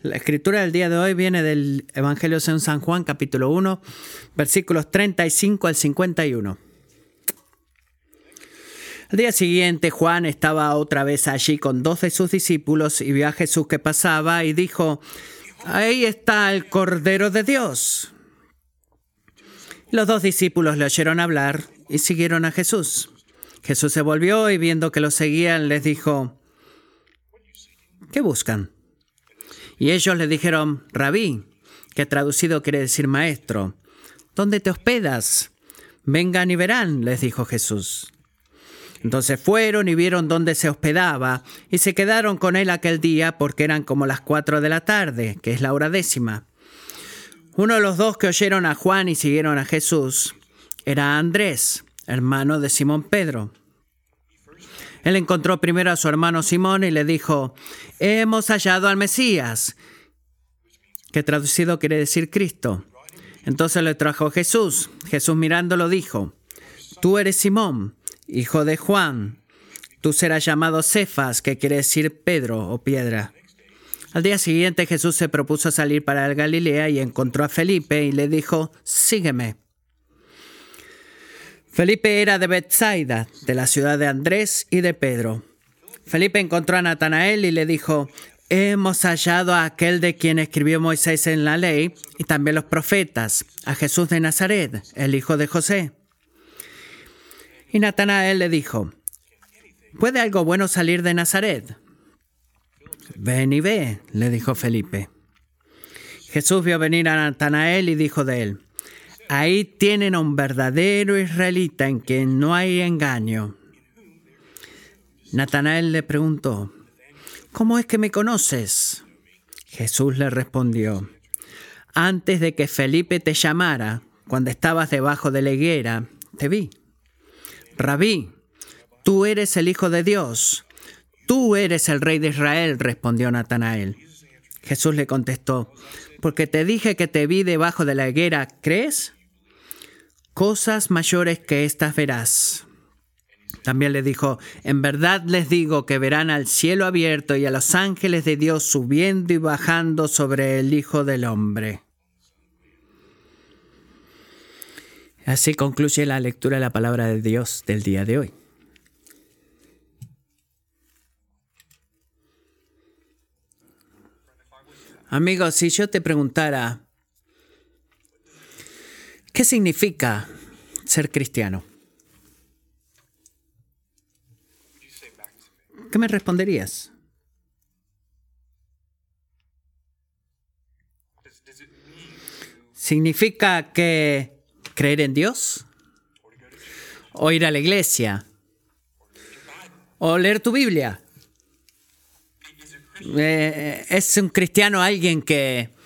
La escritura del día de hoy viene del Evangelio según San Juan, capítulo 1, versículos 35 al 51. Al día siguiente Juan estaba otra vez allí con dos de sus discípulos y vio a Jesús que pasaba y dijo, ahí está el Cordero de Dios. Los dos discípulos le oyeron hablar y siguieron a Jesús. Jesús se volvió y viendo que lo seguían les dijo, ¿qué buscan? Y ellos le dijeron, Rabí, que traducido quiere decir maestro, ¿dónde te hospedas? Vengan y verán, les dijo Jesús. Entonces fueron y vieron dónde se hospedaba y se quedaron con él aquel día porque eran como las cuatro de la tarde, que es la hora décima. Uno de los dos que oyeron a Juan y siguieron a Jesús era Andrés, hermano de Simón Pedro. Él encontró primero a su hermano Simón y le dijo, hemos hallado al Mesías, que traducido quiere decir Cristo. Entonces le trajo Jesús. Jesús mirándolo dijo, tú eres Simón, hijo de Juan, tú serás llamado Cefas, que quiere decir Pedro o piedra. Al día siguiente Jesús se propuso salir para el Galilea y encontró a Felipe y le dijo, sígueme. Felipe era de Bethsaida, de la ciudad de Andrés y de Pedro. Felipe encontró a Natanael y le dijo, hemos hallado a aquel de quien escribió Moisés en la ley y también los profetas, a Jesús de Nazaret, el hijo de José. Y Natanael le dijo, ¿puede algo bueno salir de Nazaret? Ven y ve, le dijo Felipe. Jesús vio venir a Natanael y dijo de él, Ahí tienen a un verdadero israelita en quien no hay engaño. Natanael le preguntó, ¿cómo es que me conoces? Jesús le respondió, antes de que Felipe te llamara, cuando estabas debajo de la higuera, te vi. Rabí, tú eres el Hijo de Dios, tú eres el Rey de Israel, respondió Natanael. Jesús le contestó, porque te dije que te vi debajo de la higuera, ¿crees? Cosas mayores que estas verás. También le dijo, en verdad les digo que verán al cielo abierto y a los ángeles de Dios subiendo y bajando sobre el Hijo del Hombre. Así concluye la lectura de la palabra de Dios del día de hoy. Amigos, si yo te preguntara, ¿Qué significa ser cristiano? ¿Qué me responderías? ¿Significa que creer en Dios? ¿O ir a la iglesia? ¿O leer tu Biblia? Eh, ¿Es un cristiano alguien que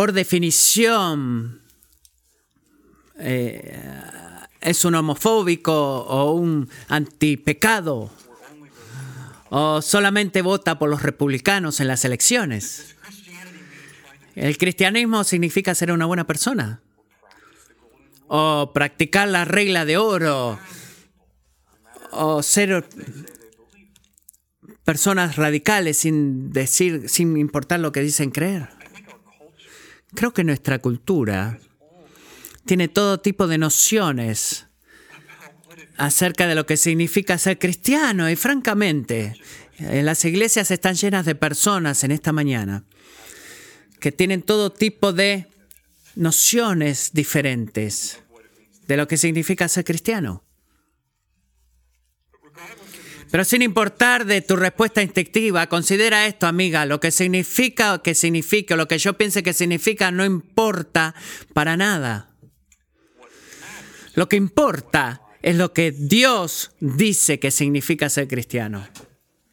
por definición eh, es un homofóbico o un antipecado o solamente vota por los republicanos en las elecciones. El cristianismo significa ser una buena persona o practicar la regla de oro o ser personas radicales sin decir sin importar lo que dicen creer. Creo que nuestra cultura tiene todo tipo de nociones acerca de lo que significa ser cristiano y francamente, en las iglesias están llenas de personas en esta mañana que tienen todo tipo de nociones diferentes de lo que significa ser cristiano. Pero sin importar de tu respuesta instintiva, considera esto, amiga, lo que significa o que significa, lo que yo piense que significa, no importa para nada. Lo que importa es lo que Dios dice que significa ser cristiano.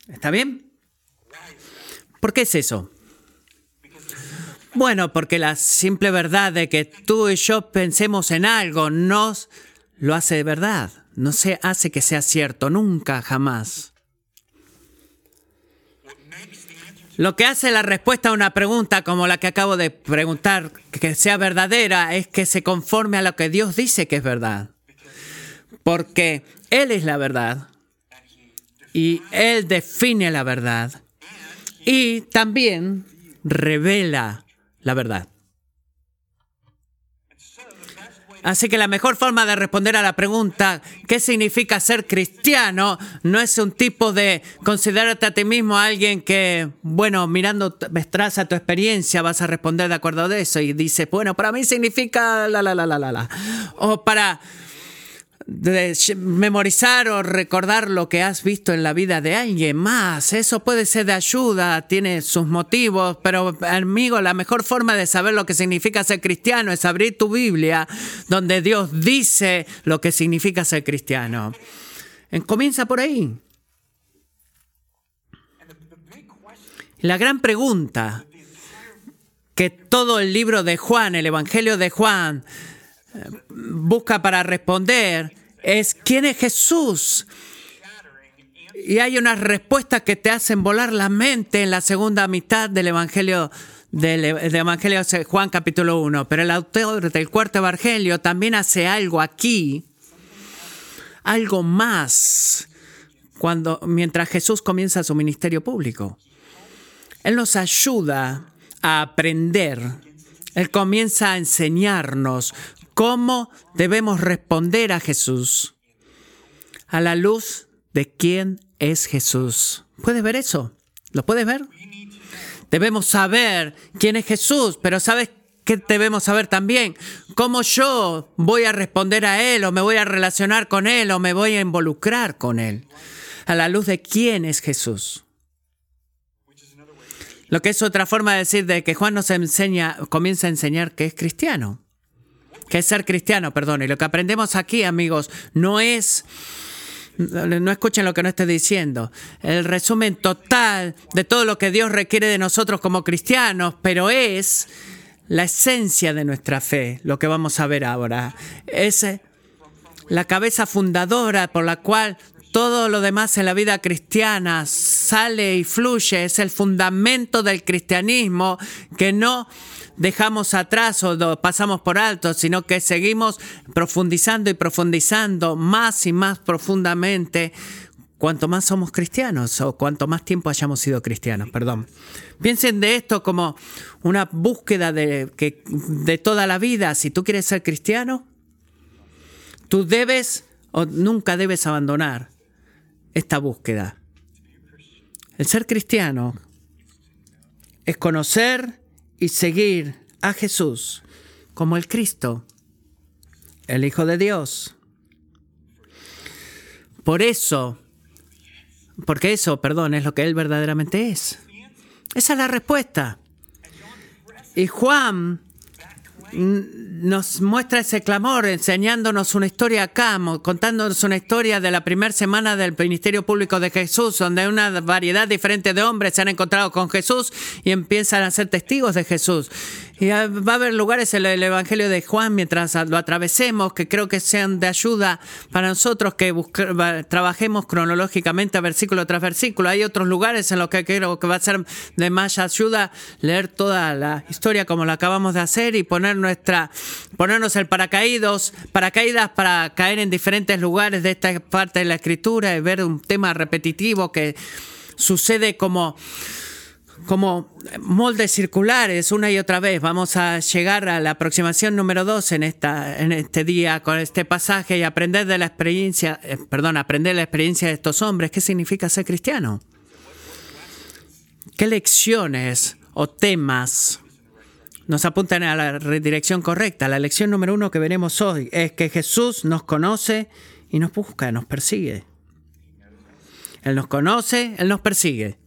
¿Está bien? ¿Por qué es eso? Bueno, porque la simple verdad de que tú y yo pensemos en algo nos lo hace de verdad no se hace que sea cierto, nunca, jamás. Lo que hace la respuesta a una pregunta como la que acabo de preguntar, que sea verdadera, es que se conforme a lo que Dios dice que es verdad. Porque Él es la verdad y Él define la verdad y también revela la verdad. Así que la mejor forma de responder a la pregunta, ¿qué significa ser cristiano? No es un tipo de considerarte a ti mismo alguien que, bueno, mirando detrás a tu experiencia vas a responder de acuerdo a eso y dices, bueno, para mí significa la, la, la, la, la, la. O para de memorizar o recordar lo que has visto en la vida de alguien más. Eso puede ser de ayuda, tiene sus motivos, pero amigo, la mejor forma de saber lo que significa ser cristiano es abrir tu Biblia, donde Dios dice lo que significa ser cristiano. Comienza por ahí. La gran pregunta que todo el libro de Juan, el Evangelio de Juan, busca para responder es ¿quién es Jesús? Y hay unas respuestas que te hacen volar la mente en la segunda mitad del Evangelio del, Evangelio de Juan capítulo 1. Pero el autor del cuarto Evangelio también hace algo aquí, algo más, cuando, mientras Jesús comienza su ministerio público. Él nos ayuda a aprender. Él comienza a enseñarnos cómo debemos responder a Jesús a la luz de quién es Jesús. ¿Puedes ver eso? ¿Lo puedes ver? Debemos saber quién es Jesús, pero ¿sabes qué debemos saber también? ¿Cómo yo voy a responder a Él o me voy a relacionar con Él o me voy a involucrar con Él? A la luz de quién es Jesús. Lo que es otra forma de decir de que Juan nos enseña, comienza a enseñar que es cristiano que es ser cristiano, perdón. Y lo que aprendemos aquí, amigos, no es... No escuchen lo que no estoy diciendo. El resumen total de todo lo que Dios requiere de nosotros como cristianos, pero es la esencia de nuestra fe, lo que vamos a ver ahora. Es la cabeza fundadora por la cual todo lo demás en la vida cristiana sale y fluye. Es el fundamento del cristianismo que no dejamos atrás o pasamos por alto, sino que seguimos profundizando y profundizando más y más profundamente cuanto más somos cristianos o cuanto más tiempo hayamos sido cristianos, perdón. Piensen de esto como una búsqueda de, que, de toda la vida. Si tú quieres ser cristiano, tú debes o nunca debes abandonar esta búsqueda. El ser cristiano es conocer y seguir a Jesús como el Cristo, el Hijo de Dios. Por eso, porque eso, perdón, es lo que Él verdaderamente es. Esa es la respuesta. Y Juan nos muestra ese clamor, enseñándonos una historia acá, contándonos una historia de la primera semana del ministerio público de Jesús, donde una variedad diferente de hombres se han encontrado con Jesús y empiezan a ser testigos de Jesús. Y va a haber lugares en el Evangelio de Juan mientras lo atravesemos que creo que sean de ayuda para nosotros que trabajemos cronológicamente versículo tras versículo. Hay otros lugares en los que creo que va a ser de más ayuda leer toda la historia como la acabamos de hacer y poner nuestra, ponernos el paracaídos, paracaídas para caer en diferentes lugares de esta parte de la escritura y ver un tema repetitivo que sucede como como moldes circulares una y otra vez. Vamos a llegar a la aproximación número dos en, esta, en este día con este pasaje y aprender de la experiencia, eh, perdón, aprender la experiencia de estos hombres. ¿Qué significa ser cristiano? ¿Qué lecciones o temas nos apuntan a la dirección correcta? La lección número uno que veremos hoy es que Jesús nos conoce y nos busca, nos persigue. Él nos conoce, Él nos persigue.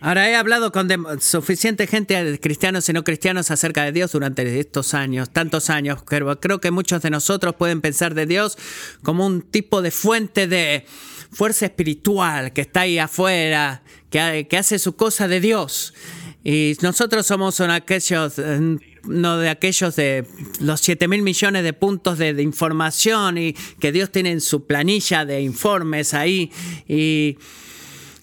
Ahora he hablado con suficiente gente, cristianos y no cristianos, acerca de Dios durante estos años, tantos años, creo que muchos de nosotros pueden pensar de Dios como un tipo de fuente de fuerza espiritual que está ahí afuera, que, hace su cosa de Dios. Y nosotros somos aquellos, no de aquellos de los 7 mil millones de puntos de, de, información y que Dios tiene en su planilla de informes ahí. Y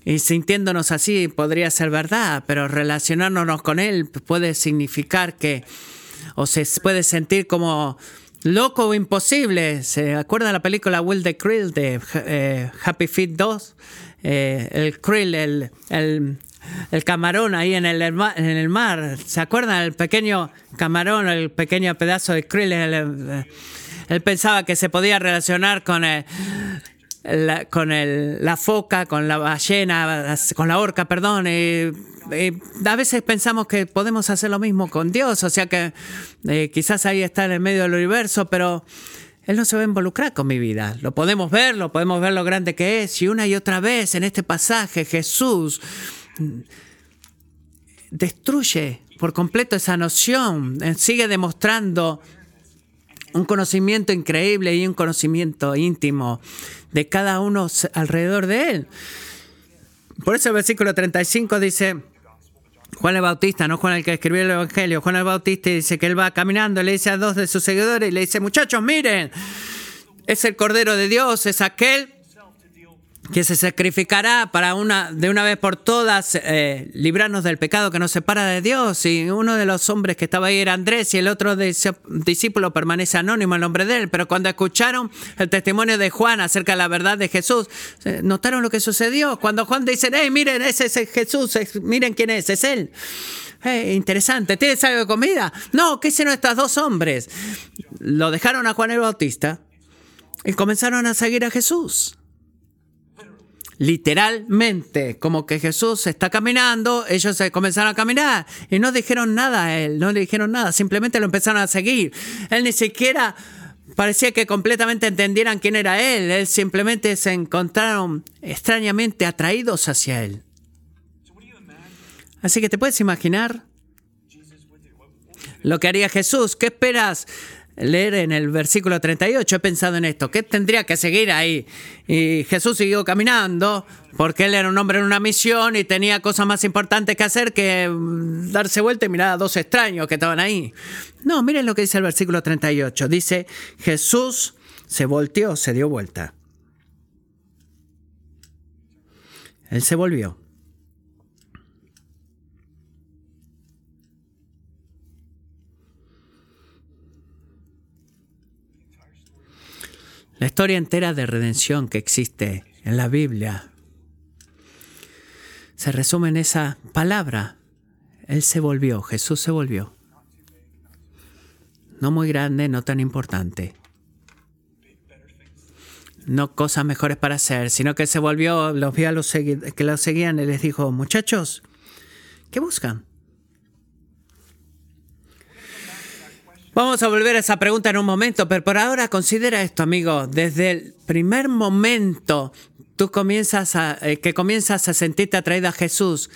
y sintiéndonos así podría ser verdad, pero relacionándonos con Él puede significar que, o se puede sentir como loco o imposible. ¿Se acuerdan de la película Will the Krill de eh, Happy Feet 2? Eh, el krill, el, el, camarón ahí en el, en el mar. ¿Se acuerdan? El pequeño camarón, el pequeño pedazo de krill. él pensaba que se podía relacionar con el, con el, la foca, con la ballena, con la orca, perdón. Y, a veces pensamos que podemos hacer lo mismo con Dios, o sea que eh, quizás ahí está en el medio del universo, pero Él no se va a involucrar con mi vida. Lo podemos ver, lo podemos ver lo grande que es. Y una y otra vez en este pasaje Jesús destruye por completo esa noción, eh, sigue demostrando un conocimiento increíble y un conocimiento íntimo de cada uno alrededor de él. Por eso el versículo 35 dice, Juan el Bautista, no Juan el que escribió el Evangelio, Juan el Bautista dice que él va caminando, le dice a dos de sus seguidores y le dice, muchachos, miren, es el Cordero de Dios, es aquel que se sacrificará para una, de una vez por todas eh, librarnos del pecado que nos separa de Dios. Y uno de los hombres que estaba ahí era Andrés y el otro discípulo permanece anónimo el nombre de él. Pero cuando escucharon el testimonio de Juan acerca de la verdad de Jesús, eh, notaron lo que sucedió. Cuando Juan dice, hey, miren, ese es Jesús, miren quién es, es él. interesante, ¿tienes algo de comida? No, ¿qué hicieron estos dos hombres? Lo dejaron a Juan el Bautista y comenzaron a seguir a Jesús literalmente, como que Jesús está caminando, ellos se comenzaron a caminar y no dijeron nada a él, no le dijeron nada, simplemente lo empezaron a seguir. Él ni siquiera parecía que completamente entendieran quién era él, él simplemente se encontraron extrañamente atraídos hacia él. Así que te puedes imaginar lo que haría Jesús. ¿Qué esperas leer en el versículo 38, he pensado en esto, ¿qué tendría que seguir ahí? Y Jesús siguió caminando porque él era un hombre en una misión y tenía cosas más importantes que hacer que mm, darse vuelta y mirar a dos extraños que estaban ahí. No, miren lo que dice el versículo 38. Dice, Jesús se volteó, se dio vuelta. Él se volvió. La historia entera de redención que existe en la Biblia se resume en esa palabra. Él se volvió, Jesús se volvió. No muy grande, no tan importante. No cosas mejores para hacer, sino que se volvió, los vio a los que los seguían y les dijo, muchachos, ¿qué buscan? Vamos a volver a esa pregunta en un momento, pero por ahora considera esto, amigo. Desde el primer momento tú comienzas a, eh, que comienzas a sentirte atraído a Jesús,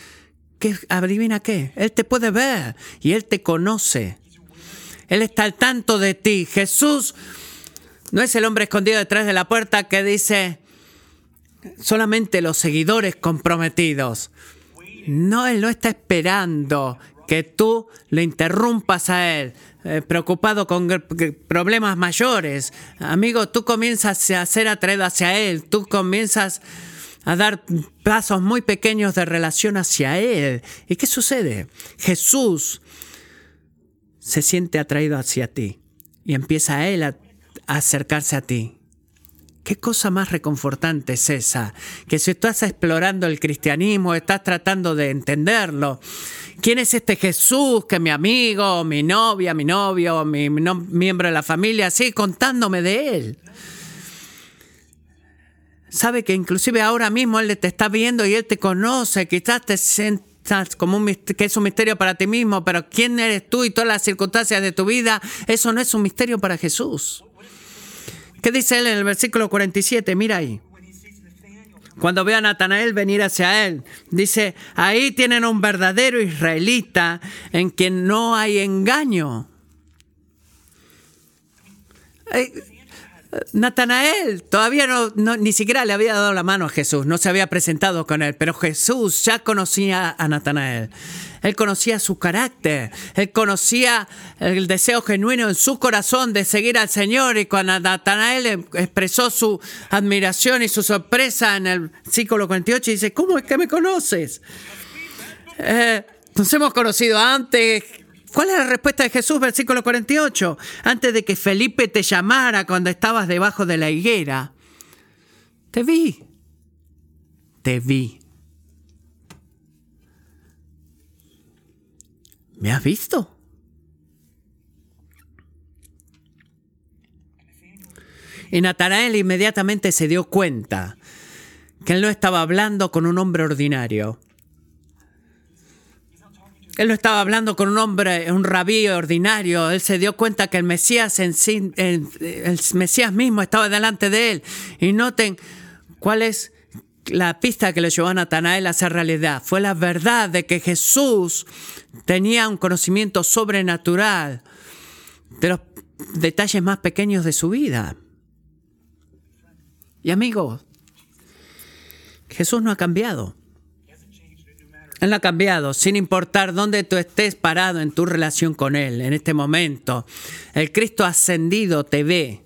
¿qué, adivina qué, Él te puede ver y Él te conoce. Él está al tanto de ti. Jesús no es el hombre escondido detrás de la puerta que dice solamente los seguidores comprometidos. No, Él no está esperando que tú le interrumpas a Él. Eh, preocupado con problemas mayores. Amigo, tú comienzas a ser atraído hacia Él, tú comienzas a dar pasos muy pequeños de relación hacia Él. ¿Y qué sucede? Jesús se siente atraído hacia ti y empieza Él a acercarse a ti. ¿Qué cosa más reconfortante es esa? Que si estás explorando el cristianismo, estás tratando de entenderlo, ¿quién es este Jesús que mi amigo, mi novia, mi novio, mi miembro de la familia, sigue contándome de él? Sabe que inclusive ahora mismo Él te está viendo y Él te conoce, quizás te sientas como un, que es un misterio para ti mismo, pero quién eres tú y todas las circunstancias de tu vida, eso no es un misterio para Jesús. ¿Qué dice él en el versículo 47? Mira ahí. Cuando ve a Natanael venir hacia él, dice, ahí tienen un verdadero israelita en quien no hay engaño. Natanael todavía no, ni siquiera le había dado la mano a Jesús, no se había presentado con él, pero Jesús ya conocía a Natanael. Él conocía su carácter, él conocía el deseo genuino en su corazón de seguir al Señor y cuando Natanael em, expresó su admiración y su sorpresa en el versículo 48 dice, ¿cómo es que me conoces? Eh, nos hemos conocido antes, ¿Cuál es la respuesta de Jesús? Versículo 48. Antes de que Felipe te llamara cuando estabas debajo de la higuera, te vi. Te vi. ¿Me has visto? Y Natanael inmediatamente se dio cuenta que él no estaba hablando con un hombre ordinario. Él no estaba hablando con un hombre, un rabí ordinario. Él se dio cuenta que el Mesías en sí, mismo estaba delante de él. Y noten cuál es la pista que le llevó a Natanael a hacer realidad. Fue la verdad de que Jesús tenía un conocimiento sobrenatural de los detalles más pequeños de su vida. Y amigos, Jesús no ha cambiado. Él no ha cambiado, sin importar dónde tú estés parado en tu relación con Él en este momento. El Cristo ascendido te ve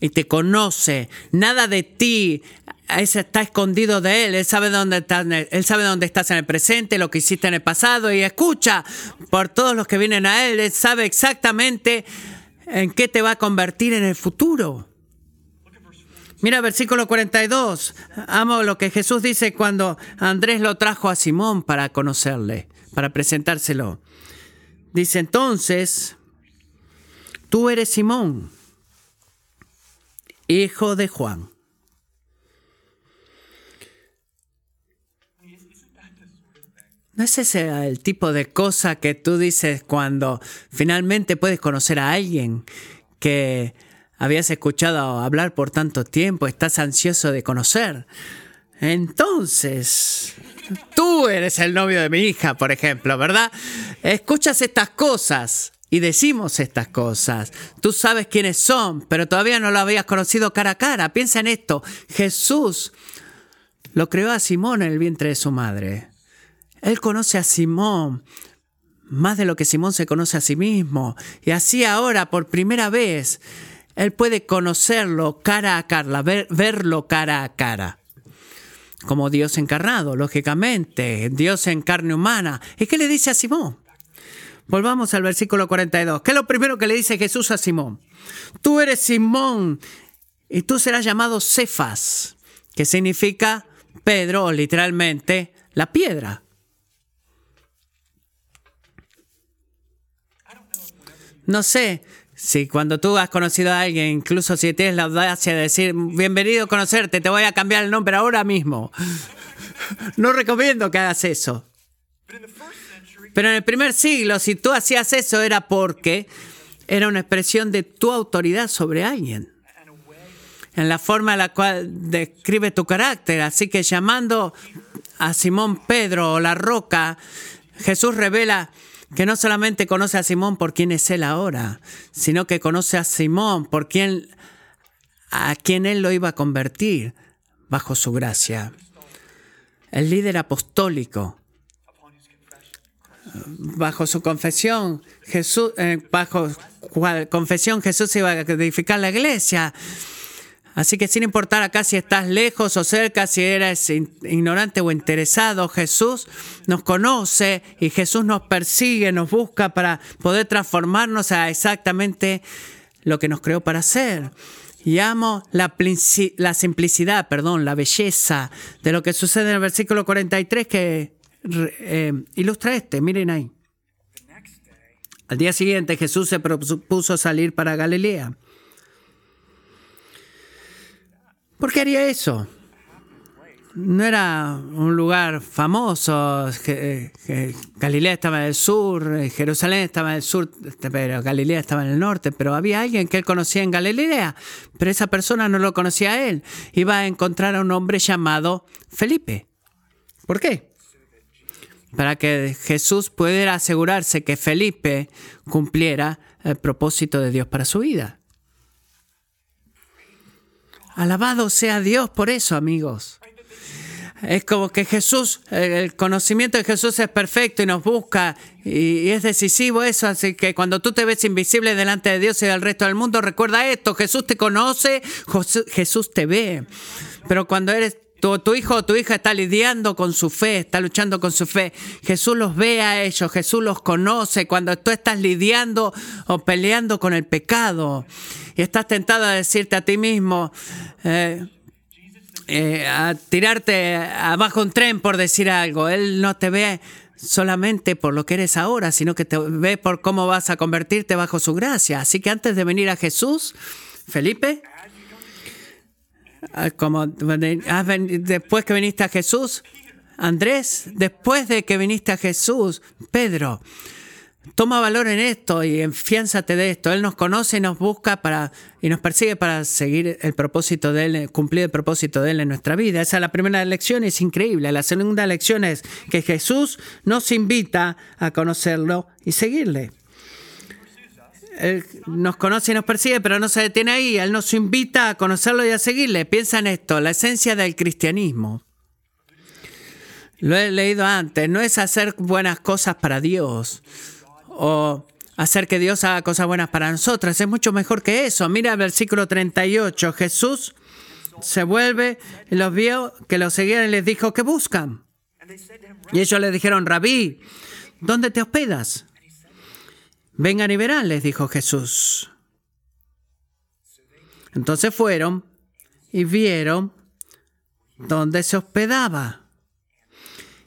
y te conoce. Nada de ti está escondido de Él. Él sabe, dónde estás, él sabe dónde estás en el presente, lo que hiciste en el pasado y escucha por todos los que vienen a Él. Él sabe exactamente en qué te va a convertir en el futuro. Mira versículo 42. Amo lo que Jesús dice cuando Andrés lo trajo a Simón para conocerle, para presentárselo. Dice entonces, tú eres Simón, hijo de Juan. ¿No es ese el tipo de cosa que tú dices cuando finalmente puedes conocer a alguien que habías escuchado hablar por tanto tiempo, estás ansioso de conocer? Entonces, tú eres el novio de mi hija, por ejemplo, ¿verdad? Escuchas estas cosas y decimos estas cosas. Tú sabes quiénes son, pero todavía no lo habías conocido cara a cara. Piensa en esto. Jesús lo creó a Simón en el vientre de su madre. Él conoce a Simón más de lo que Simón se conoce a sí mismo. Y así ahora, por primera vez, él puede conocerlo cara a cara, verlo cara a cara. Como Dios encarnado, lógicamente, Dios en carne humana. ¿Y qué le dice a Simón? Volvamos al versículo 42. ¿Qué es lo primero que le dice Jesús a Simón? Tú eres Simón y tú serás llamado Cefas, que significa Pedro, literalmente, la piedra. No sé si cuando tú has conocido a alguien, incluso si tienes la audacia de decir, bienvenido a conocerte, te voy a cambiar el nombre ahora mismo. No recomiendo que hagas eso. Pero en el primer siglo, si tú hacías eso, era porque era una expresión de tu autoridad sobre alguien. En la forma en la cual describe tu carácter. Así que llamando a Simón Pedro o la roca, Jesús revela que no solamente conoce a Simón por quién es él ahora, sino que conoce a Simón por quién a quien él lo iba a convertir bajo su gracia. El líder apostólico, bajo su confesión, Jesús, eh, bajo confesión Jesús iba a edificar la iglesia. Así que sin importar acá si estás lejos o cerca, si eres ignorante o interesado, Jesús nos conoce y Jesús nos persigue, nos busca para poder transformarnos a exactamente lo que nos creó para hacer. Y amo la, la simplicidad, perdón, la belleza de lo que sucede en el versículo 43 que eh, ilustra este. Miren ahí. Al día siguiente Jesús se propuso salir para Galilea. ¿Por qué haría eso? No era un lugar famoso. Galilea estaba en el sur, Jerusalén estaba en el sur, pero Galilea estaba en el norte. Pero había alguien que él conocía en Galilea, pero esa persona no lo conocía a él. Iba a encontrar a un hombre llamado Felipe. ¿Por qué? Para que Jesús pudiera asegurarse que Felipe cumpliera el propósito de Dios para su vida. Alabado sea Dios por eso, amigos. Es como que Jesús, el conocimiento de Jesús es perfecto y nos busca y es decisivo eso. Así que cuando tú te ves invisible delante de Dios y del resto del mundo, recuerda esto, Jesús te conoce, Jesús te ve. Pero cuando eres tu, tu hijo o tu hija está lidiando con su fe, está luchando con su fe. Jesús los ve a ellos, Jesús los conoce. Cuando tú estás lidiando o peleando con el pecado y estás tentado a decirte a ti mismo, eh, eh, a tirarte abajo un tren por decir algo, Él no te ve solamente por lo que eres ahora, sino que te ve por cómo vas a convertirte bajo su gracia. Así que antes de venir a Jesús, Felipe, Ah, como después que viniste a Jesús, Andrés, después de que viniste a Jesús, Pedro, toma valor en esto y enfiánzate de esto. Él nos conoce y nos busca para y nos persigue para seguir el propósito de él, cumplir el propósito de él en nuestra vida. Esa es la primera lección, es increíble. La segunda lección es que Jesús nos invita a conocerlo y seguirle. Él nos conoce y nos persigue, pero no se detiene ahí. Él nos invita a conocerlo y a seguirle. Piensa en esto, la esencia del cristianismo. Lo he leído antes, no es hacer buenas cosas para Dios o hacer que Dios haga cosas buenas para nosotros. Es mucho mejor que eso. Mira el versículo 38. Jesús se vuelve y los vio que lo seguían y les dijo, ¿qué buscan? Y ellos le dijeron, rabí, ¿dónde te hospedas? Vengan y verán, les dijo Jesús. Entonces fueron y vieron dónde se hospedaba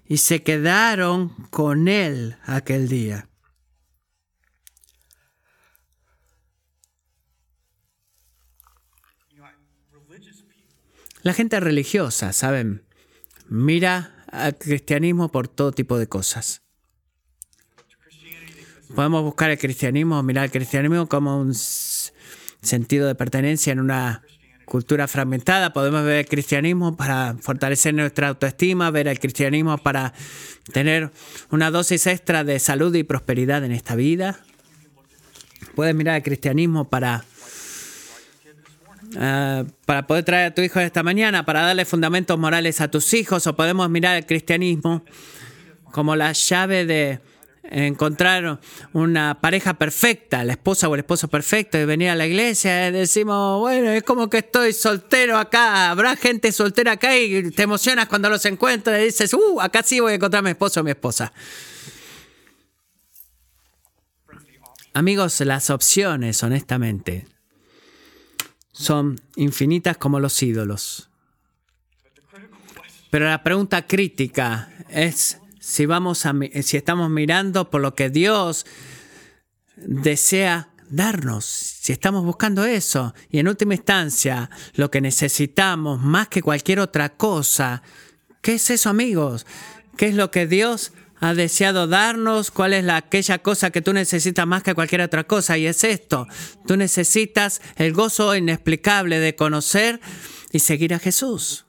y se quedaron con él aquel día. La gente religiosa, ¿saben? Mira al cristianismo por todo tipo de cosas. Podemos buscar el cristianismo, mirar el cristianismo como un sentido de pertenencia en una cultura fragmentada. Podemos ver el cristianismo para fortalecer nuestra autoestima, ver el cristianismo para tener una dosis extra de salud y prosperidad en esta vida. Puedes mirar el cristianismo para, ah, para poder traer a tu hijo esta mañana, para darle fundamentos morales a tus hijos, o podemos mirar el cristianismo como la llave de encontrar una pareja perfecta, la esposa o el esposo perfecto, y venir a la iglesia, y decimos, bueno, es como que estoy soltero acá, habrá gente soltera acá y te emocionas cuando los encuentras y dices, uh, acá sí voy a encontrar a mi esposo o mi esposa. Amigos, las opciones, honestamente, son infinitas como los ídolos. Pero la pregunta crítica es, si, vamos si estamos mirando por lo que Dios desea darnos, si estamos buscando eso, y en última instancia, lo que necesitamos más que cualquier otra cosa, ¿qué es eso amigos? ¿Qué es lo que Dios ha deseado darnos? ¿Cuál es la, aquella cosa que tú necesitas más que cualquier otra cosa? Y es esto, tú necesitas el gozo inexplicable de conocer y seguir a Jesús.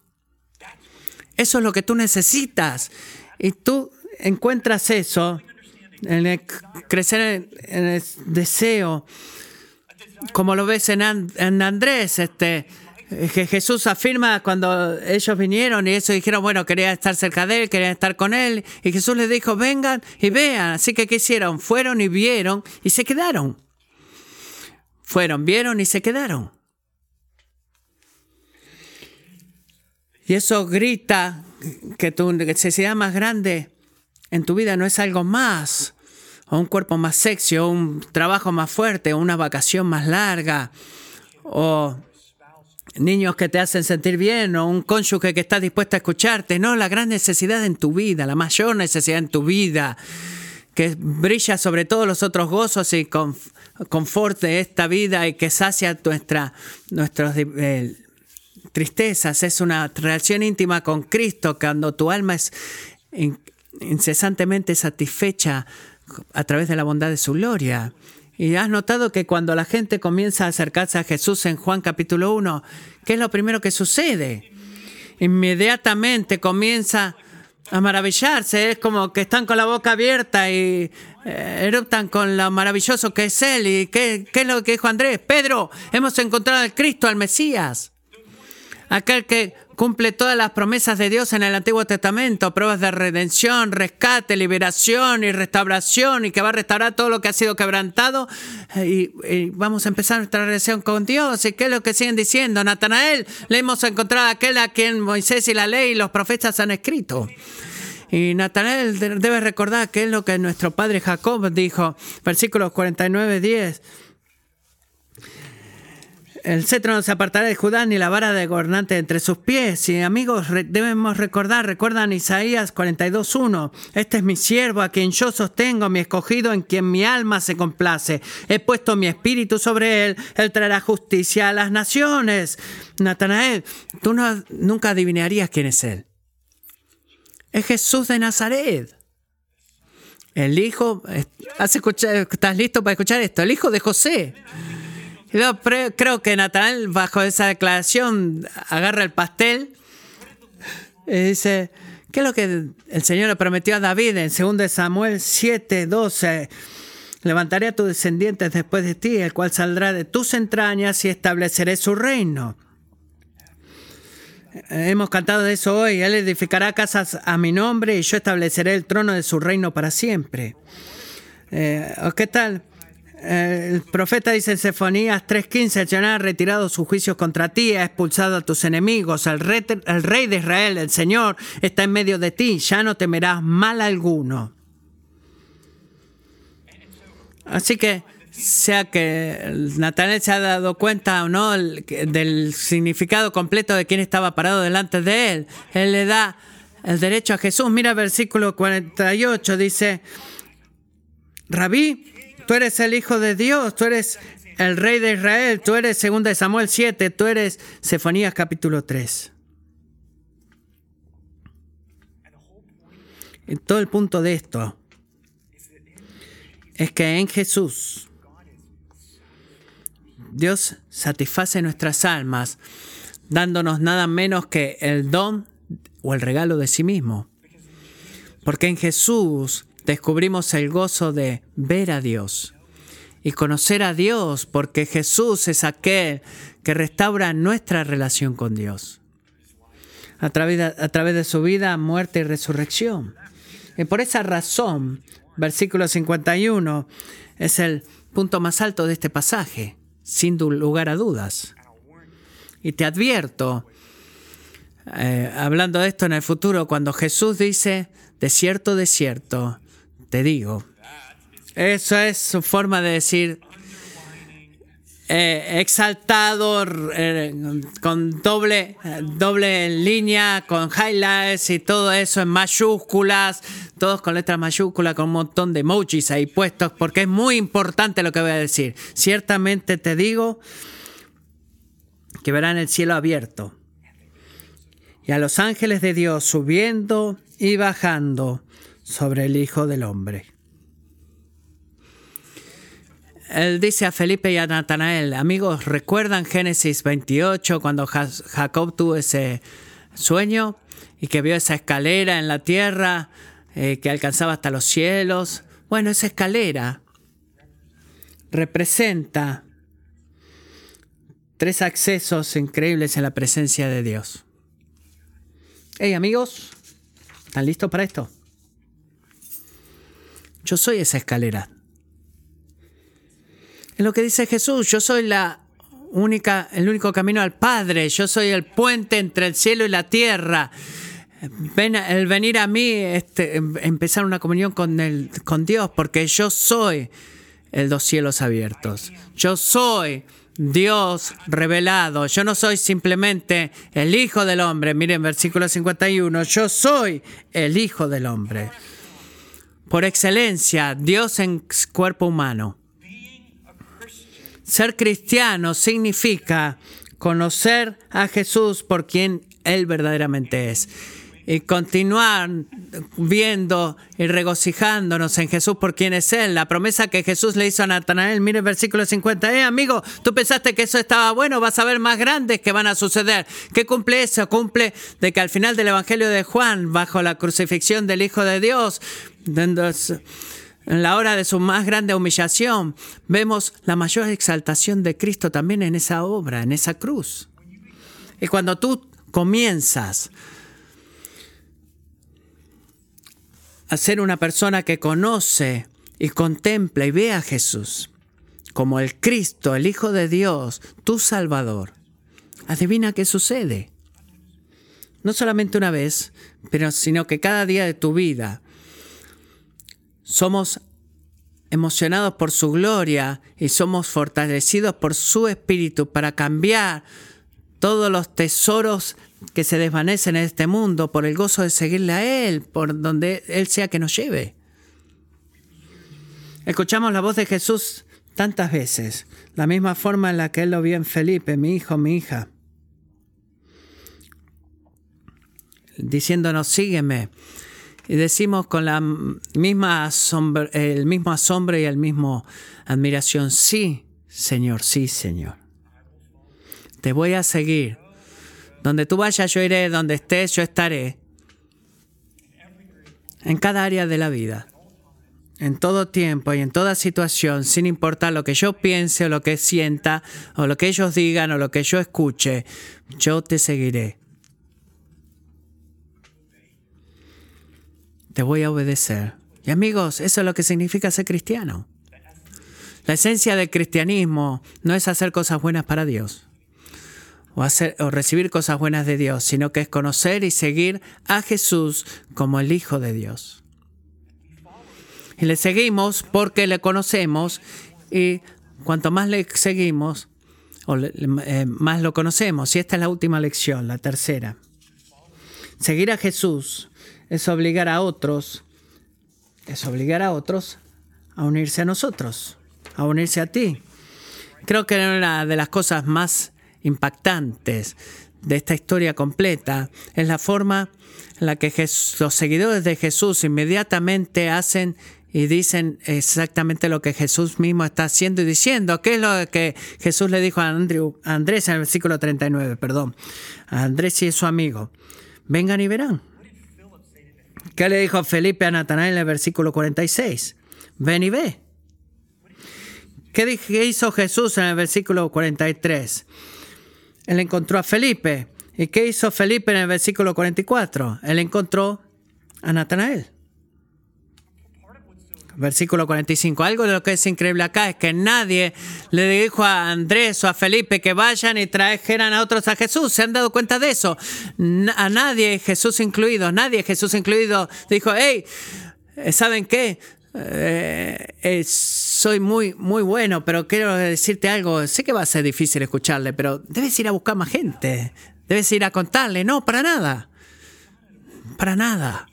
Eso es lo que tú necesitas. Y tú encuentras eso, en crecer en, el deseo, como lo ves en, Andrés, este, Jesús afirma cuando ellos vinieron y eso dijeron, bueno, quería estar cerca de él, quería estar con él, y Jesús les dijo, vengan y vean. Así que, ¿qué hicieron? Fueron y vieron y se quedaron. Fueron, vieron y se quedaron. Y eso grita que tu necesidad más grande en tu vida no es algo más, o un cuerpo más sexy, o un trabajo más fuerte, o una vacación más larga, o niños que te hacen sentir bien, o un cónyuge que está dispuesto a escucharte. No, la gran necesidad en tu vida, la mayor necesidad en tu vida, que brilla sobre todos los otros gozos y confort de esta vida y que sacia nuestra, nuestros eh, tristezas, es una relación íntima con Cristo, cuando tu alma es incesantemente satisfecha a través de la bondad de su gloria. Y has notado que cuando la gente comienza a acercarse a Jesús en Juan capítulo 1, ¿qué es lo primero que sucede? Inmediatamente comienza a maravillarse, es como que están con la boca abierta y eh, eruptan con lo maravilloso que es Él. ¿Y qué, qué es lo que dijo Andrés? Pedro, hemos encontrado al Cristo, al Mesías, aquel que cumple todas las promesas de Dios en el Antiguo Testamento, pruebas de redención, rescate, liberación y restauración, y que va a restaurar todo lo que ha sido quebrantado. Y, vamos a empezar nuestra relación con Dios. ¿Y qué es lo que siguen diciendo? Natanael, le hemos encontrado a aquel a quien Moisés y la ley y los profetas han escrito. Y Natanael debe recordar que es lo que nuestro padre Jacob dijo, versículos 49, 10. El cetro no se apartará de Judá ni la vara de gobernante entre sus pies. Y amigos, debemos recordar, recuerdan Isaías 42.1. Este es mi siervo a quien yo sostengo, mi escogido en quien mi alma se complace. He puesto mi espíritu sobre él, él traerá justicia a las naciones. Natanael, tú no, nunca adivinarías quién es él. Es Jesús de Nazaret. El hijo, ¿estás listo para escuchar esto? El hijo de José. Yo creo que Natanael, bajo esa declaración, agarra el pastel y dice, ¿qué es lo que el Señor le prometió a David en 2 Samuel 7, 12? Levantaré a tus descendientes después de ti, el cual saldrá de tus entrañas y estableceré su reino. Hemos cantado de eso hoy. Él edificará casas a mi nombre y yo estableceré el trono de su reino para siempre. Eh, ¿Qué tal? El profeta dice en Sefonías 3:15, el Señor ha retirado sus juicios contra ti, ha expulsado a tus enemigos, el rey, el rey de Israel, el Señor, está en medio de ti, ya no temerás mal alguno. Así que, sea que Natanael se ha dado cuenta o no del significado completo de quién estaba parado delante de él, él le da el derecho a Jesús. Mira versículo 48, dice, Rabí, Tú eres el Hijo de Dios, tú eres el Rey de Israel, tú eres 2 Samuel 7, tú eres Sefonías capítulo 3. Y todo el punto de esto es que en Jesús Dios satisface nuestras almas dándonos nada menos que el don o el regalo de sí mismo. Porque en Jesús descubrimos el gozo de ver a Dios y conocer a Dios, porque Jesús es aquel que restaura nuestra relación con Dios a través de, a través de su vida, muerte y resurrección. Y por esa razón, versículo 51 es el punto más alto de este pasaje, sin lugar a dudas. Y te advierto, eh, hablando de esto en el futuro, cuando Jesús dice, de cierto, de cierto, te digo. Eso es su forma de decir eh, exaltado, eh, con doble, doble línea, con highlights y todo eso en mayúsculas, todos con letras mayúsculas, con un montón de emojis ahí puestos, porque es muy importante lo que voy a decir. Ciertamente te digo que verán el cielo abierto y a los ángeles de Dios subiendo y bajando sobre el Hijo del Hombre. Él dice a Felipe y a Natanael, amigos, ¿recuerdan Génesis 28 cuando Jacob tuvo ese sueño y que vio esa escalera en la tierra eh, que alcanzaba hasta los cielos? Bueno, esa escalera representa tres accesos increíbles en la presencia de Dios. Hey amigos, ¿están listos para esto? Yo soy esa escalera. Es lo que dice Jesús, yo soy la única, el único camino al Padre, yo soy el puente entre el cielo y la tierra. el venir a mí, este, empezar una comunión con, con Dios, porque yo soy el dos cielos abiertos. Yo soy Dios revelado. Yo no soy simplemente el Hijo del Hombre. Miren, versículo 51. Yo soy el Hijo del Hombre por excelencia, Dios en cuerpo humano. Ser cristiano significa conocer a Jesús por quien Él verdaderamente es y continuar viendo y regocijándonos en Jesús por quien es Él. La promesa que Jesús le hizo a Natanael, mire el versículo 50, eh amigo, tú pensaste que eso estaba bueno, vas a ver más grandes que van a suceder. ¿Qué cumple eso? Cumple de que al final del Evangelio de Juan, bajo la crucifixión del Hijo de Dios, en la hora de su más grande humillación, vemos la mayor exaltación de Cristo también en esa obra, en esa cruz. Y cuando tú comienzas a ser una persona que conoce y contempla y ve a Jesús como el Cristo, el Hijo de Dios, tu Salvador, adivina qué sucede. No solamente una vez, pero sino que cada día de tu vida somos emocionados por su gloria y somos fortalecidos por su espíritu para cambiar todos los tesoros que se desvanecen en este mundo por el gozo de seguirle a Él, por donde Él sea que nos lleve. Escuchamos la voz de Jesús tantas veces, la misma forma en la que Él lo vio en Felipe, mi hijo, mi hija, diciéndonos, sígueme. Y decimos con la misma el mismo asombro y el mismo admiración, sí, Señor, sí, Señor. Te voy a seguir. Donde tú vayas, yo iré. Donde estés, yo estaré. En cada área de la vida. En todo tiempo y en toda situación, sin importar lo que yo piense o lo que sienta, o lo que ellos digan o lo que yo escuche, yo te seguiré. te voy a obedecer. Y amigos, eso es lo que significa ser cristiano. La esencia del cristianismo no es hacer cosas buenas para Dios o, recibir cosas buenas de Dios, sino que es conocer y seguir a Jesús como el Hijo de Dios. Y le seguimos porque le conocemos y cuanto más le seguimos, o eh, más lo conocemos. Y esta es la última lección, la tercera. Seguir a Jesús es obligar a otros, es obligar a otros a unirse a nosotros, a unirse a ti. Creo que una de las cosas más impactantes de esta historia completa es la forma en la que los seguidores de Jesús inmediatamente hacen y dicen exactamente lo que Jesús mismo está haciendo y diciendo. ¿Qué es lo que Jesús le dijo a, Andrés en el versículo 39? Perdón. A Andrés y su amigo. Vengan y verán. ¿Qué le dijo Felipe a Natanael en el versículo 46? Ven y ve. ¿Qué hizo Jesús en el versículo 43? Él encontró a Felipe. ¿Y qué hizo Felipe en el versículo 44? Él encontró a Natanael. Versículo 45. Algo de lo que es increíble acá es que nadie le dijo a Andrés o a Felipe que vayan y trajeran a otros a Jesús. ¿Se han dado cuenta de eso? A nadie, Jesús incluido, nadie, Jesús incluido, dijo, hey, ¿saben qué? Eh, eh, soy muy, muy bueno, pero quiero decirte algo. Sé que va a ser difícil escucharle, pero debes ir a buscar más gente. Debes ir a contarle. No, para nada. Para nada.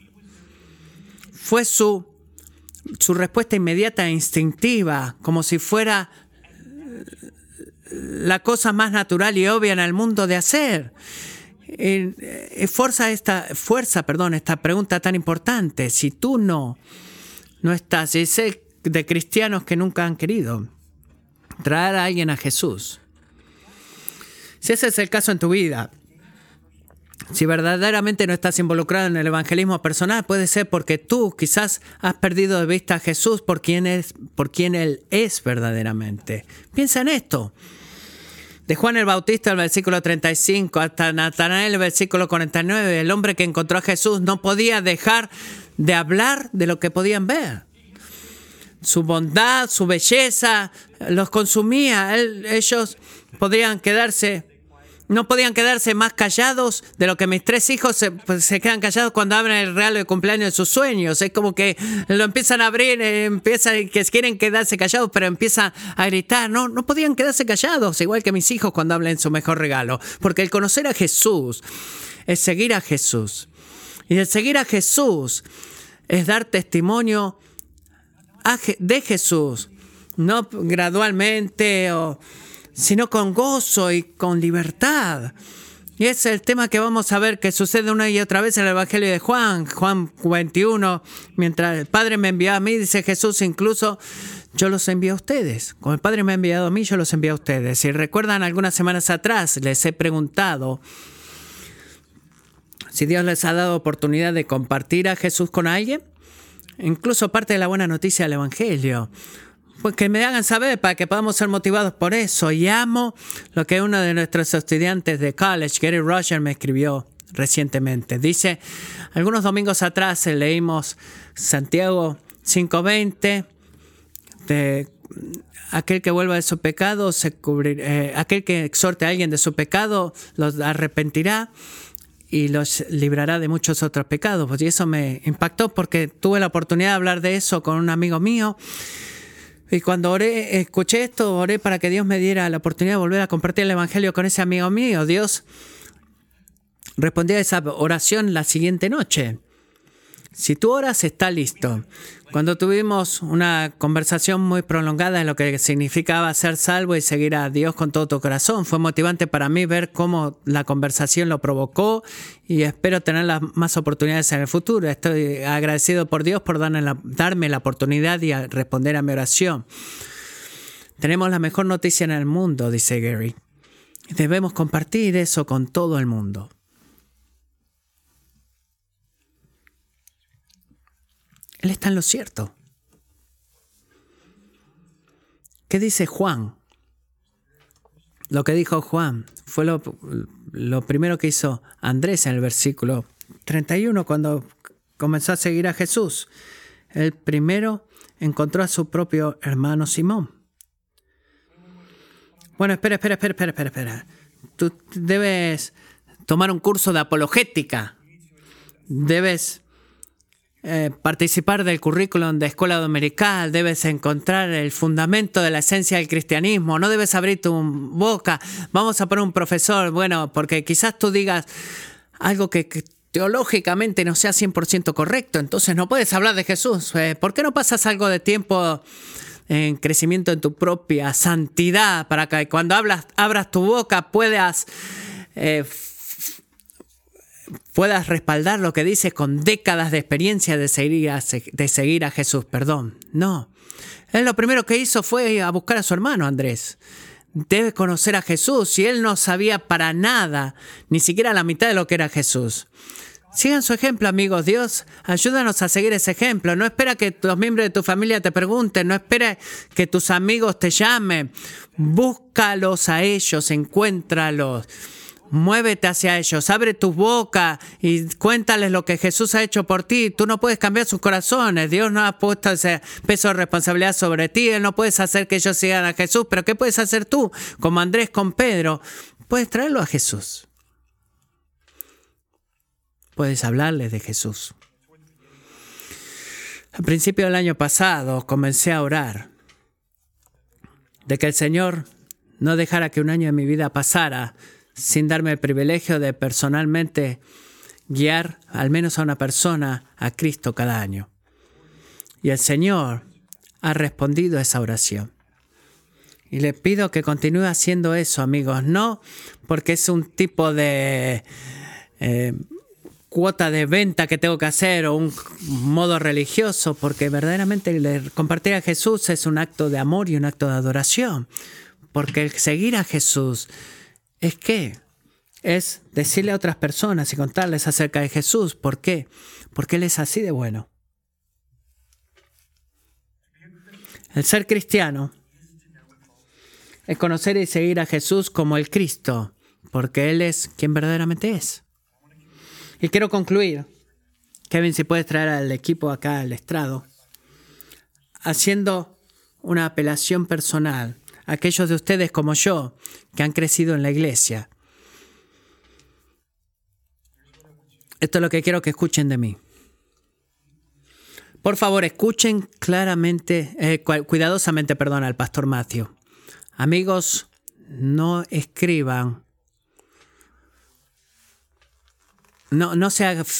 Fue su su respuesta inmediata e instintiva, como si fuera la cosa más natural y obvia en el mundo de hacer. Eh, fuerza esta, fuerza, perdón, esta pregunta tan importante. Si tú no, no estás, de cristianos que nunca han querido traer a alguien a Jesús. Si ese es el caso en tu vida, si verdaderamente no estás involucrado en el evangelismo personal, puede ser porque tú quizás has perdido de vista a Jesús por quien, es, por quien Él es verdaderamente. Piensa en esto. De Juan el Bautista, el versículo 35, hasta Natanael, el versículo 49, el hombre que encontró a Jesús no podía dejar de hablar de lo que podían ver. Su bondad, su belleza, los consumía. ellos podrían quedarse no podían quedarse más callados de lo que mis tres hijos se, pues, quedan callados cuando abren el regalo de cumpleaños de sus sueños. Es como que lo empiezan a abrir, eh, empiezan que quieren quedarse callados, pero empiezan a gritar. No, no podían quedarse callados, igual que mis hijos cuando hablan su mejor regalo. Porque el conocer a Jesús es seguir a Jesús. Y el seguir a Jesús es dar testimonio de Jesús. No gradualmente sino con gozo y con libertad. Y es el tema que vamos a ver que sucede una y otra vez en el Evangelio de Juan, Juan 21, mientras el Padre me envió a mí, dice Jesús, incluso yo los envío a ustedes. Como el Padre me ha enviado a mí, yo los envío a ustedes. Si recuerdan algunas semanas atrás, les he preguntado si Dios les ha dado oportunidad de compartir a Jesús con alguien. Incluso parte de la buena noticia del Evangelio pues que me hagan saber para que podamos ser motivados por eso. Y amo lo que uno de nuestros estudiantes de college, Gary Roger, me escribió recientemente. Dice, algunos domingos atrás leímos Santiago 5.20, de aquel que vuelva de su pecado, se eh, aquel que exhorte a alguien de su pecado, los arrepentirá y los librará de muchos otros pecados. Y eso me impactó porque tuve la oportunidad de hablar de eso con un amigo mío. Y cuando oré, escuché esto, oré para que Dios me diera la oportunidad de volver a compartir el Evangelio con ese amigo mío. Dios respondía a esa oración la siguiente noche. Si tú oras, está listo. Cuando tuvimos una conversación muy prolongada de lo que significaba ser salvo y seguir a Dios con todo tu corazón, fue motivante para mí ver cómo la conversación lo provocó y espero tener las más oportunidades en el futuro. Estoy agradecido por Dios por darme la, darme la oportunidad y responder a mi oración. Tenemos la mejor noticia en el mundo, dice Gary. Debemos compartir eso con todo el mundo. Él está en lo cierto. ¿Qué dice Juan? Lo que dijo Juan fue lo, primero que hizo Andrés en el versículo 31 cuando comenzó a seguir a Jesús. El primero encontró a su propio hermano Simón. Bueno, espera, espera, espera, espera, espera, espera. Tú debes tomar un curso de apologética. Debes eh, participar del currículum de escuela dominical, debes encontrar el fundamento de la esencia del cristianismo, no debes abrir tu boca, vamos a poner un profesor, bueno, porque quizás tú digas algo que, teológicamente no sea 100% correcto, entonces no puedes hablar de Jesús. Eh, ¿Por qué no pasas algo de tiempo en crecimiento en tu propia santidad para que cuando hablas, abras tu boca puedas... Eh, puedas respaldar lo que dices con décadas de experiencia de seguir a, de seguir a Jesús. Perdón, no. Él lo primero que hizo fue a buscar a su hermano Andrés. Debe conocer a Jesús y él no sabía para nada, ni siquiera la mitad de lo que era Jesús. Sigan su ejemplo, amigos. Dios, ayúdanos a seguir ese ejemplo. No espera que los miembros de tu familia te pregunten, no espera que tus amigos te llamen. Búscalos a ellos, encuéntralos. Muévete hacia ellos, abre tu boca y cuéntales lo que Jesús ha hecho por ti. Tú no puedes cambiar sus corazones. Dios no ha puesto ese peso de responsabilidad sobre ti. Él no puedes hacer que ellos sigan a Jesús. Pero ¿qué puedes hacer tú? Como Andrés con Pedro. Puedes traerlo a Jesús. Puedes hablarles de Jesús. Al principio del año pasado comencé a orar de que el Señor no dejara que un año de mi vida pasara sin darme el privilegio de personalmente guiar al menos a una persona a Cristo cada año. Y el Señor ha respondido a esa oración. Y le pido que continúe haciendo eso, amigos, no porque es un tipo de eh, cuota de venta que tengo que hacer o un modo religioso, porque verdaderamente compartir a Jesús es un acto de amor y un acto de adoración. Porque el seguir a Jesús es que es decirle a otras personas y contarles acerca de Jesús. ¿Por qué? Porque Él es así de bueno. El ser cristiano es conocer y seguir a Jesús como el Cristo, porque Él es quien verdaderamente es. Y quiero concluir, Kevin, si puedes traer al equipo acá al estrado, haciendo una apelación personal aquellos de ustedes como yo que han crecido en la iglesia. Esto es lo que quiero que escuchen de mí. Por favor, escuchen claramente, eh, cuidadosamente, perdón, al pastor Matthew. Amigos, no escriban, no, no,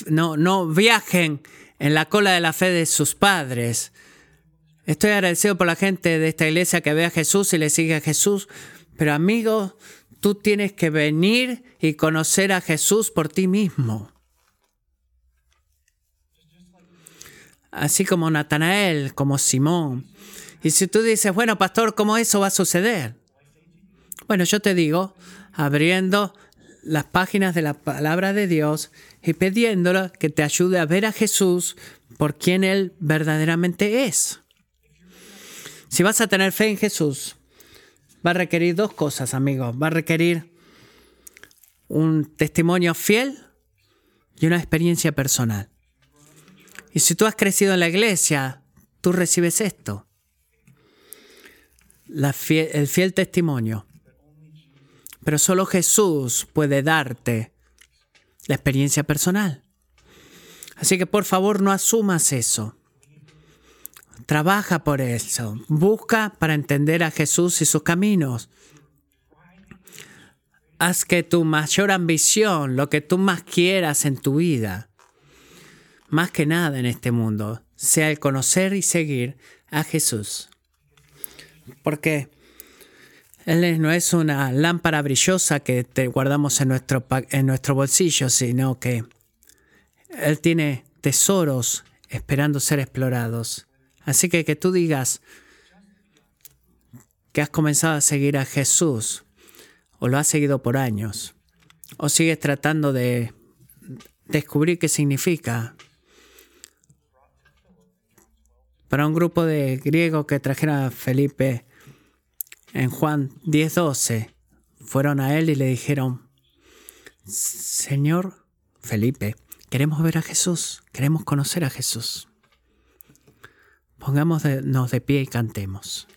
no, no viajen en la cola de la fe de sus padres. Estoy agradecido por la gente de esta iglesia que ve a Jesús y le sigue a Jesús, pero amigo, tú tienes que venir y conocer a Jesús por ti mismo. Así como Natanael, como Simón. Y si tú dices, bueno, pastor, ¿cómo eso va a suceder? Bueno, yo te digo, abriendo las páginas de la palabra de Dios y pidiéndole que te ayude a ver a Jesús por quien Él verdaderamente es. Si vas a tener fe en Jesús, va a requerir dos cosas, amigos. Va a requerir un testimonio fiel y una experiencia personal. Y si tú has crecido en la iglesia, tú recibes esto. el fiel testimonio. Pero solo Jesús puede darte la experiencia personal. Así que por favor no asumas eso. Trabaja por eso. Busca para entender a Jesús y sus caminos. Haz que tu mayor ambición, lo que tú más quieras en tu vida, más que nada en este mundo, sea el conocer y seguir a Jesús. Porque Él no es una lámpara brillosa que te guardamos en nuestro, en nuestro bolsillo, sino que Él tiene tesoros esperando ser explorados. Así que que tú digas que has comenzado a seguir a Jesús o lo has seguido por años o sigues tratando de descubrir qué significa. Para un grupo de griegos que trajeron a Felipe en Juan 10:12, fueron a él y le dijeron, Señor Felipe, queremos ver a Jesús, queremos conocer a Jesús. Pongámonos de pie y cantemos.